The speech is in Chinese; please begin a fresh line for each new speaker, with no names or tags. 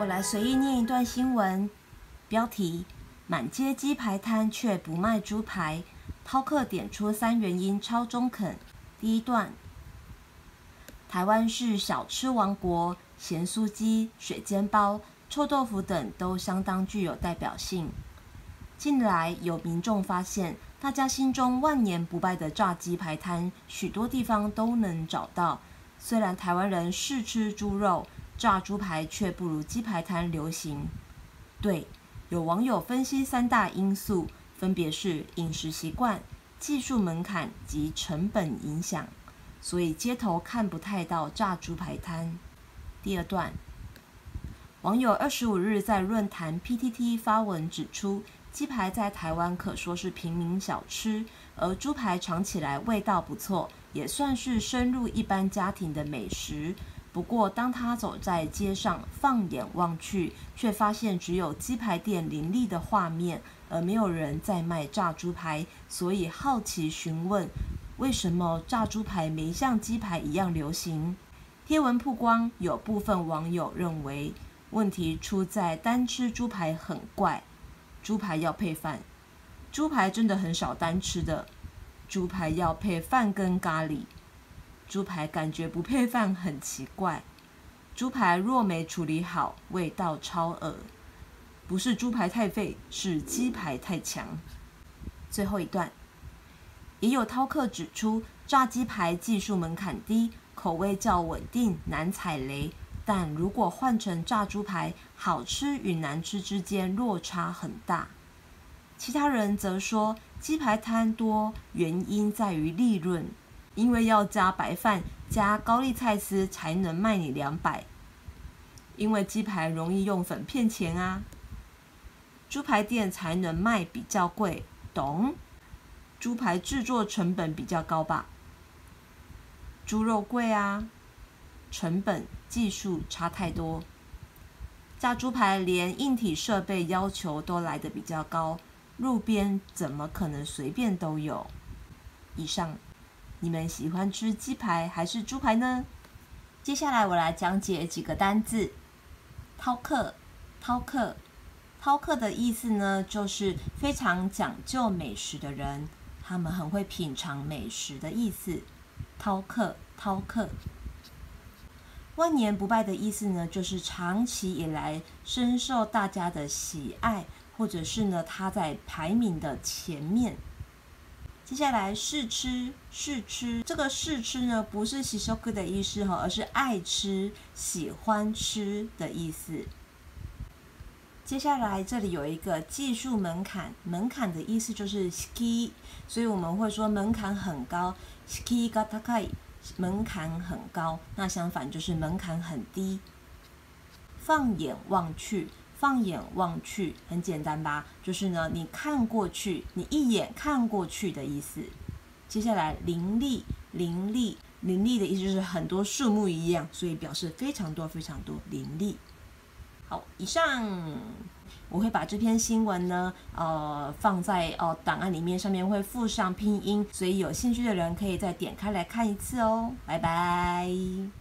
我来随意念一段新闻，标题：满街鸡排摊却不卖猪排，饕客点出三原因超中肯。第一段：台湾是小吃王国，咸酥鸡、水煎包、臭豆腐等都相当具有代表性。近来有民众发现，大家心中万年不败的炸鸡排摊，许多地方都能找到。虽然台湾人嗜吃猪肉，炸猪排却不如鸡排摊流行。对，有网友分析三大因素，分别是饮食习惯、技术门槛及成本影响，所以街头看不太到炸猪排摊。第二段，网友二十五日在论坛 PTT 发文指出，鸡排在台湾可说是平民小吃，而猪排尝起来味道不错，也算是深入一般家庭的美食。不过，当他走在街上，放眼望去，却发现只有鸡排店林立的画面，而没有人在卖炸猪排。所以好奇询问，为什么炸猪排没像鸡排一样流行？贴文曝光，有部分网友认为问题出在单吃猪排很怪，猪排要配饭，猪排真的很少单吃的，猪排要配饭跟咖喱。猪排感觉不配饭很奇怪，猪排若没处理好，味道超恶。不是猪排太废，是鸡排太强。最后一段，也有饕客指出，炸鸡排技术门槛低，口味较稳定，难踩雷。但如果换成炸猪排，好吃与难吃之间落差很大。其他人则说，鸡排摊多原因在于利润。因为要加白饭、加高丽菜丝才能卖你两百，因为鸡排容易用粉骗钱啊。猪排店才能卖比较贵，懂？猪排制作成本比较高吧？猪肉贵啊，成本技术差太多。炸猪排连硬体设备要求都来得比较高，路边怎么可能随便都有？以上。你们喜欢吃鸡排还是猪排呢？接下来我来讲解几个单字。饕客，饕客，饕客的意思呢，就是非常讲究美食的人，他们很会品尝美食的意思。饕客，饕客，万年不败的意思呢，就是长期以来深受大家的喜爱，或者是呢，他在排名的前面。接下来试吃，试吃，这个试吃呢，不是喜欢吃的意思哈，而是爱吃、喜欢吃的意思。接下来这里有一个技术门槛，门槛的意思就是 ski，所以我们会说门槛很高，ski が高い，门槛很高。那相反就是门槛很低。放眼望去。放眼望去，很简单吧？就是呢，你看过去，你一眼看过去的意思。接下来，林立，林立，林立的意思就是很多树木一样，所以表示非常多，非常多，林立。好，以上我会把这篇新闻呢，呃，放在哦档案里面，上面会附上拼音，所以有兴趣的人可以再点开来看一次哦。拜拜。